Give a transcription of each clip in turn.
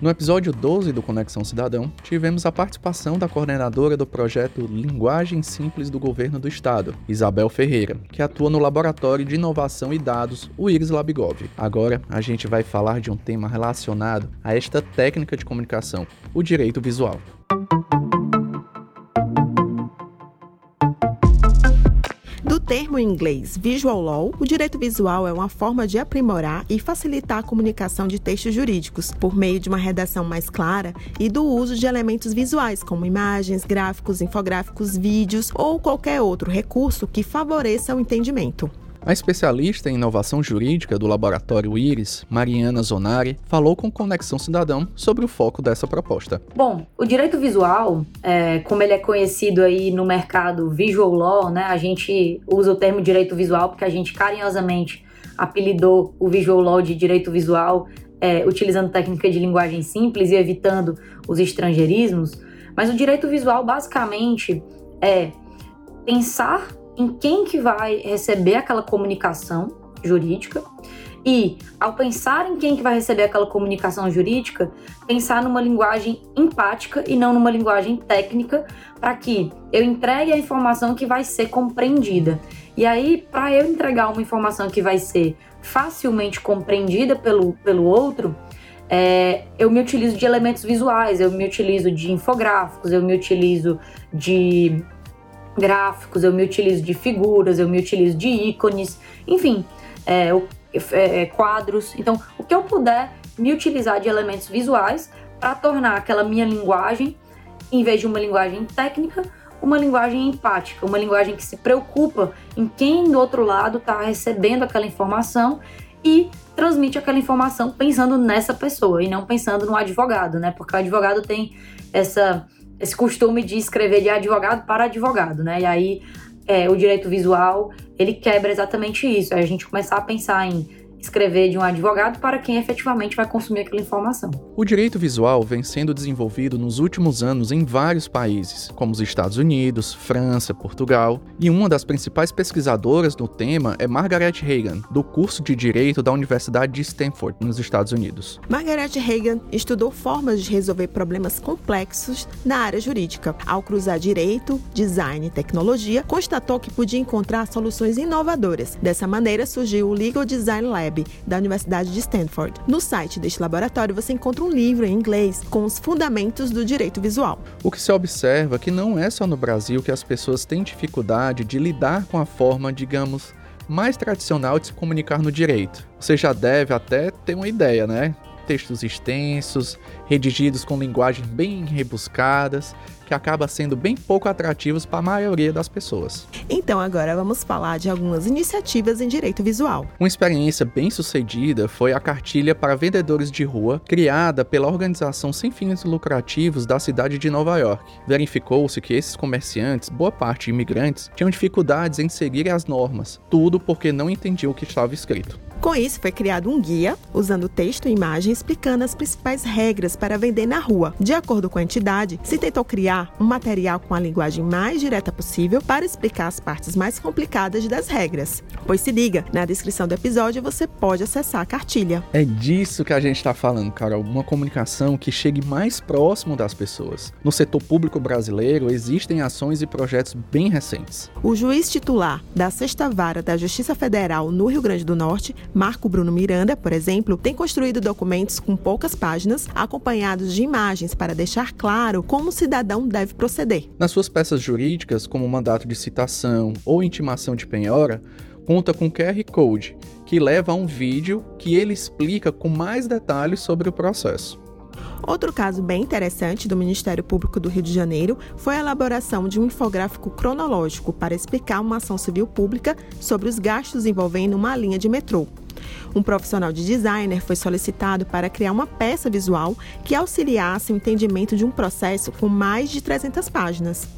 No episódio 12 do Conexão Cidadão, tivemos a participação da coordenadora do projeto Linguagem Simples do Governo do Estado, Isabel Ferreira, que atua no Laboratório de Inovação e Dados, o IRIS Labgov. Agora, a gente vai falar de um tema relacionado a esta técnica de comunicação, o direito visual. Termo em inglês Visual Law, o direito visual é uma forma de aprimorar e facilitar a comunicação de textos jurídicos por meio de uma redação mais clara e do uso de elementos visuais, como imagens, gráficos, infográficos, vídeos ou qualquer outro recurso que favoreça o entendimento. A especialista em inovação jurídica do laboratório IRIS, Mariana Zonari, falou com Conexão Cidadão sobre o foco dessa proposta. Bom, o direito visual, é, como ele é conhecido aí no mercado visual law, né, a gente usa o termo direito visual porque a gente carinhosamente apelidou o visual law de direito visual, é, utilizando técnica de linguagem simples e evitando os estrangeirismos. Mas o direito visual basicamente é pensar em quem que vai receber aquela comunicação jurídica e, ao pensar em quem que vai receber aquela comunicação jurídica, pensar numa linguagem empática e não numa linguagem técnica, para que eu entregue a informação que vai ser compreendida. E aí, para eu entregar uma informação que vai ser facilmente compreendida pelo, pelo outro, é, eu me utilizo de elementos visuais, eu me utilizo de infográficos, eu me utilizo de gráficos, eu me utilizo de figuras, eu me utilizo de ícones, enfim, é, é, quadros. Então, o que eu puder me utilizar de elementos visuais para tornar aquela minha linguagem, em vez de uma linguagem técnica, uma linguagem empática, uma linguagem que se preocupa em quem do outro lado está recebendo aquela informação e transmite aquela informação pensando nessa pessoa e não pensando no advogado, né? Porque o advogado tem essa esse costume de escrever de advogado para advogado, né? E aí é, o direito visual ele quebra exatamente isso. É a gente começar a pensar em escrever de um advogado para quem efetivamente vai consumir aquela informação. O direito visual vem sendo desenvolvido nos últimos anos em vários países, como os Estados Unidos, França, Portugal, e uma das principais pesquisadoras no tema é Margaret Hagan, do curso de Direito da Universidade de Stanford, nos Estados Unidos. Margaret Hagan estudou formas de resolver problemas complexos na área jurídica. Ao cruzar direito, design e tecnologia, constatou que podia encontrar soluções inovadoras. Dessa maneira surgiu o Legal Design Lab Da Universidade de Stanford. No site deste laboratório você encontra um livro em inglês com os fundamentos do direito visual. O que se observa é que não é só no Brasil que as pessoas têm dificuldade de lidar com a forma, digamos, mais tradicional de se comunicar no direito. Você já deve até ter uma ideia, né? Textos extensos, redigidos com linguagens bem rebuscadas, que acaba sendo bem pouco atrativos para a maioria das pessoas. Então agora vamos falar de algumas iniciativas em direito visual. Uma experiência bem sucedida foi a cartilha para vendedores de rua, criada pela organização sem fins lucrativos da cidade de Nova York. Verificou-se que esses comerciantes, boa parte imigrantes, tinham dificuldades em seguir as normas, tudo porque não entendiam o que estava escrito. Com isso, foi criado um guia, usando texto e imagem explicando as principais regras para vender na rua. De acordo com a entidade, se tentou criar um material com a linguagem mais direta possível para explicar as partes mais complicadas das regras. Pois se liga, na descrição do episódio você pode acessar a cartilha. É disso que a gente está falando, Carol. Uma comunicação que chegue mais próximo das pessoas. No setor público brasileiro, existem ações e projetos bem recentes. O juiz titular da Sexta Vara da Justiça Federal no Rio Grande do Norte Marco Bruno Miranda, por exemplo, tem construído documentos com poucas páginas, acompanhados de imagens para deixar claro como o cidadão deve proceder. Nas suas peças jurídicas, como mandato de citação ou intimação de penhora, conta com QR Code, que leva a um vídeo que ele explica com mais detalhes sobre o processo. Outro caso bem interessante do Ministério Público do Rio de Janeiro foi a elaboração de um infográfico cronológico para explicar uma ação civil pública sobre os gastos envolvendo uma linha de metrô. Um profissional de designer foi solicitado para criar uma peça visual que auxiliasse o entendimento de um processo com mais de 300 páginas.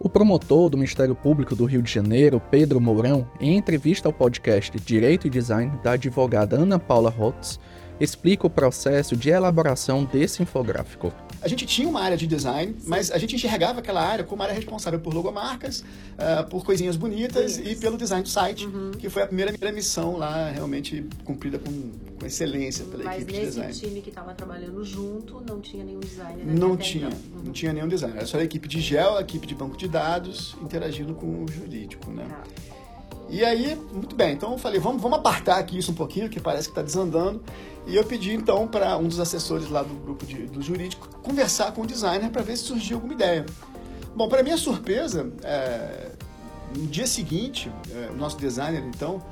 O promotor do Ministério Público do Rio de Janeiro, Pedro Mourão, em entrevista ao podcast Direito e Design da advogada Ana Paula Rotz, explica o processo de elaboração desse infográfico. A gente tinha uma área de design, mas a gente enxergava aquela área como área responsável por logomarcas, uh, por coisinhas bonitas e pelo design do site, uhum. que foi a primeira, primeira missão lá realmente cumprida com, com excelência pela mas equipe de design. Mas nesse time que estava trabalhando junto, não tinha nenhum designer? Não tinha, então. não tinha nenhum designer. Era só a equipe de gel, a equipe de banco de dados, interagindo com o jurídico, né? Ah. E aí, muito bem, então eu falei, vamos, vamos apartar aqui isso um pouquinho, que parece que está desandando. E eu pedi então para um dos assessores lá do grupo de, do jurídico conversar com o designer para ver se surgia alguma ideia. Bom, para minha surpresa, é, no dia seguinte, é, o nosso designer então,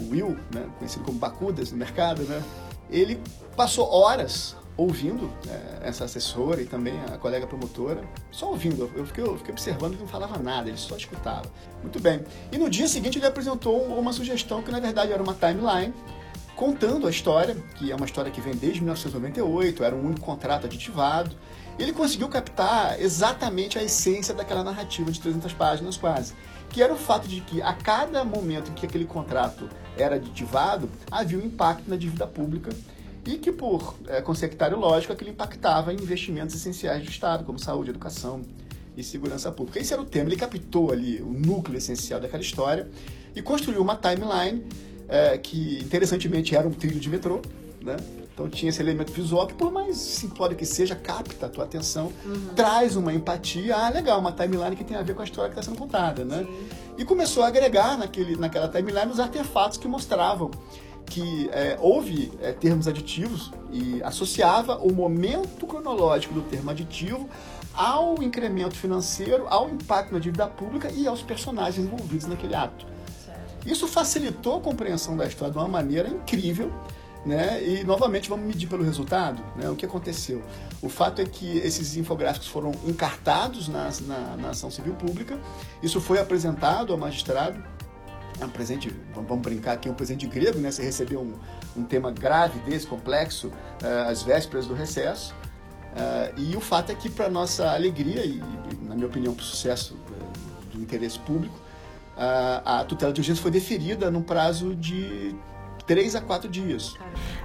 o Will, né, conhecido como Bacudas no mercado, né, ele passou horas ouvindo é, essa assessora e também a colega promotora, só ouvindo. Eu fiquei, eu fiquei observando e não falava nada, ele só escutava. Muito bem. E no dia seguinte ele apresentou uma sugestão que na verdade era uma timeline contando a história, que é uma história que vem desde 1998, era um único contrato aditivado. Ele conseguiu captar exatamente a essência daquela narrativa de 300 páginas quase, que era o fato de que a cada momento em que aquele contrato era aditivado, havia um impacto na dívida pública e que, por é, consectário lógico, aquilo impactava em investimentos essenciais do Estado, como saúde, educação e segurança pública. Esse era o tema, ele captou ali o núcleo essencial daquela história e construiu uma timeline é, que, interessantemente, era um trilho de metrô, né? Então tinha esse elemento visual que, por mais simplório que seja, capta a tua atenção, uhum. traz uma empatia. Ah, legal, uma timeline que tem a ver com a história que está sendo contada, né? Sim. E começou a agregar naquele, naquela timeline os artefatos que mostravam que é, houve é, termos aditivos e associava o momento cronológico do termo aditivo ao incremento financeiro, ao impacto na dívida pública e aos personagens envolvidos naquele ato. Isso facilitou a compreensão da história de uma maneira incrível. Né? E novamente vamos medir pelo resultado, né? O que aconteceu? O fato é que esses infográficos foram encartados na, na, na ação civil pública. Isso foi apresentado ao magistrado é um presente, vamos brincar aqui, um presente grego, né? Você recebeu um, um tema grave desse, complexo, uh, às vésperas do recesso. Uh, e o fato é que, para nossa alegria e, na minha opinião, para o sucesso uh, do interesse público, a tutela de urgência foi deferida num prazo de três a quatro dias.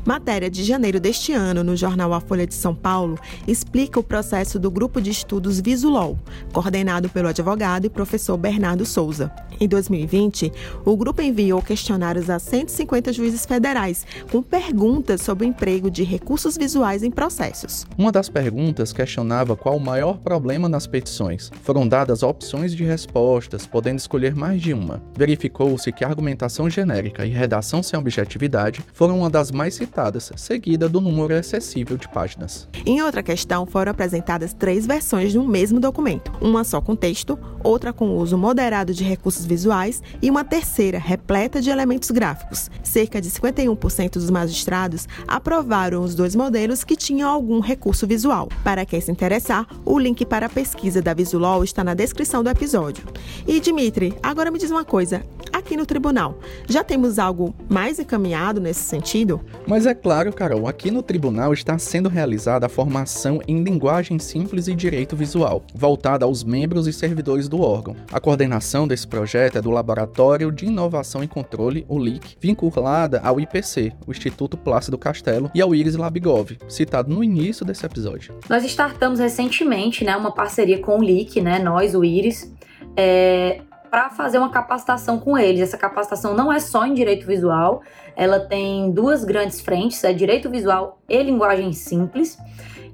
Matéria de janeiro deste ano, no jornal A Folha de São Paulo, explica o processo do Grupo de Estudos Visulol, coordenado pelo advogado e professor Bernardo Souza. Em 2020, o grupo enviou questionários a 150 juízes federais, com perguntas sobre o emprego de recursos visuais em processos. Uma das perguntas questionava qual o maior problema nas petições. Foram dadas opções de respostas, podendo escolher mais de uma. Verificou-se que argumentação genérica e redação sem objetivo atividade foram uma das mais citadas, seguida do número excessivo de páginas. Em outra questão, foram apresentadas três versões de um mesmo documento: uma só com texto, outra com uso moderado de recursos visuais e uma terceira repleta de elementos gráficos. Cerca de 51% dos magistrados aprovaram os dois modelos que tinham algum recurso visual. Para quem se interessar, o link para a pesquisa da Visulol está na descrição do episódio. E Dimitri, agora me diz uma coisa: aqui no tribunal, já temos algo mais encaminhado encaminhado nesse sentido? Mas é claro, Carol, aqui no tribunal está sendo realizada a formação em linguagem simples e direito visual, voltada aos membros e servidores do órgão. A coordenação desse projeto é do Laboratório de Inovação e Controle, o LIC, vinculada ao IPC, o Instituto Plácido Castelo, e ao Iris Labigov, citado no início desse episódio. Nós startamos recentemente né, uma parceria com o LIC, né, nós, o Iris, é, para fazer uma capacitação com eles. Essa capacitação não é só em direito visual, ela tem duas grandes frentes, é direito visual e linguagem simples.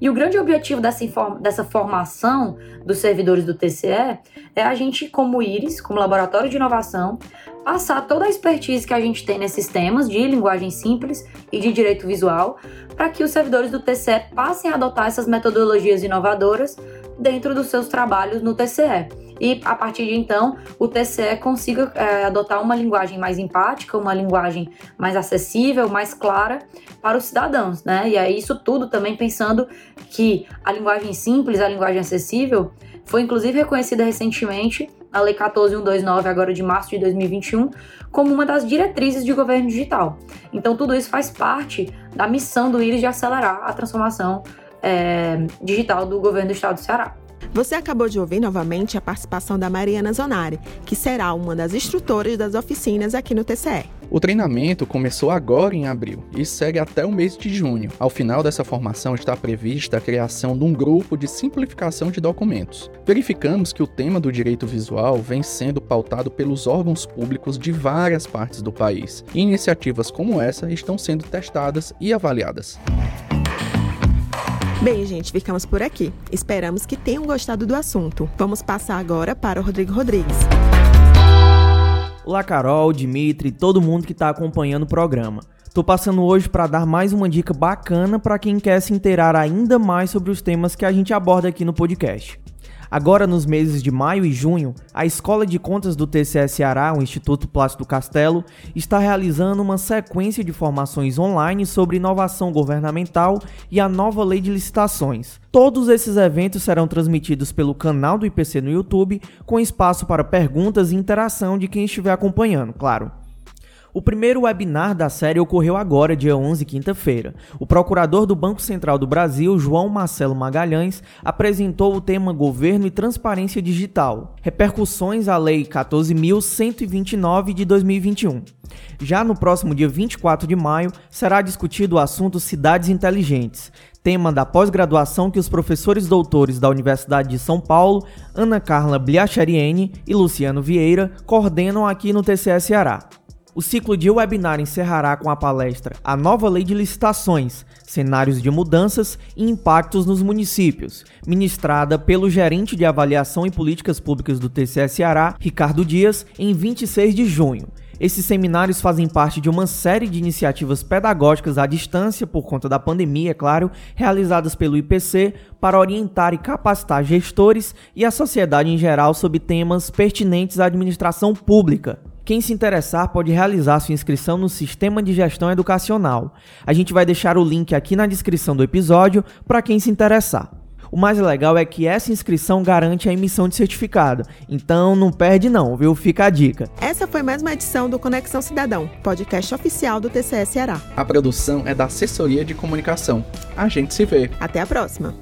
E o grande objetivo dessa, dessa formação dos servidores do TCE é a gente, como IRIS, como laboratório de inovação, passar toda a expertise que a gente tem nesses temas de linguagem simples e de direito visual, para que os servidores do TCE passem a adotar essas metodologias inovadoras dentro dos seus trabalhos no TCE e a partir de então o TCE consiga é, adotar uma linguagem mais empática, uma linguagem mais acessível, mais clara para os cidadãos, né? E é isso tudo também pensando que a linguagem simples, a linguagem acessível, foi inclusive reconhecida recentemente na Lei 14129, agora de março de 2021, como uma das diretrizes de governo digital. Então, tudo isso faz parte da missão do IRIS de acelerar a transformação é, digital do governo do estado do Ceará. Você acabou de ouvir novamente a participação da Mariana Zonari, que será uma das instrutoras das oficinas aqui no TCE. O treinamento começou agora em abril e segue até o mês de junho. Ao final dessa formação está prevista a criação de um grupo de simplificação de documentos. Verificamos que o tema do direito visual vem sendo pautado pelos órgãos públicos de várias partes do país. E iniciativas como essa estão sendo testadas e avaliadas. Bem, gente, ficamos por aqui. Esperamos que tenham gostado do assunto. Vamos passar agora para o Rodrigo Rodrigues. Olá, Carol, Dimitri, todo mundo que está acompanhando o programa. Tô passando hoje para dar mais uma dica bacana para quem quer se inteirar ainda mais sobre os temas que a gente aborda aqui no podcast. Agora, nos meses de maio e junho, a Escola de Contas do TCS Ceará, o Instituto Plácido Castelo, está realizando uma sequência de formações online sobre inovação governamental e a nova lei de licitações. Todos esses eventos serão transmitidos pelo canal do IPC no YouTube, com espaço para perguntas e interação de quem estiver acompanhando, claro. O primeiro webinar da série ocorreu agora, dia 11, quinta-feira. O procurador do Banco Central do Brasil, João Marcelo Magalhães, apresentou o tema Governo e Transparência Digital, repercussões à Lei 14.129 de 2021. Já no próximo dia 24 de maio, será discutido o assunto Cidades Inteligentes, tema da pós-graduação que os professores doutores da Universidade de São Paulo, Ana Carla Bliacheriene e Luciano Vieira, coordenam aqui no TCS Ceará. O ciclo de webinar encerrará com a palestra A Nova Lei de Licitações, Cenários de Mudanças e Impactos nos Municípios, ministrada pelo gerente de avaliação e políticas públicas do TCS Ceará, Ricardo Dias, em 26 de junho. Esses seminários fazem parte de uma série de iniciativas pedagógicas à distância, por conta da pandemia, é claro, realizadas pelo IPC para orientar e capacitar gestores e a sociedade em geral sobre temas pertinentes à administração pública. Quem se interessar pode realizar sua inscrição no Sistema de Gestão Educacional. A gente vai deixar o link aqui na descrição do episódio para quem se interessar. O mais legal é que essa inscrição garante a emissão de certificado. Então não perde não, viu? Fica a dica. Essa foi mais uma edição do Conexão Cidadão, podcast oficial do TCS Ceará. A produção é da Assessoria de Comunicação. A gente se vê. Até a próxima.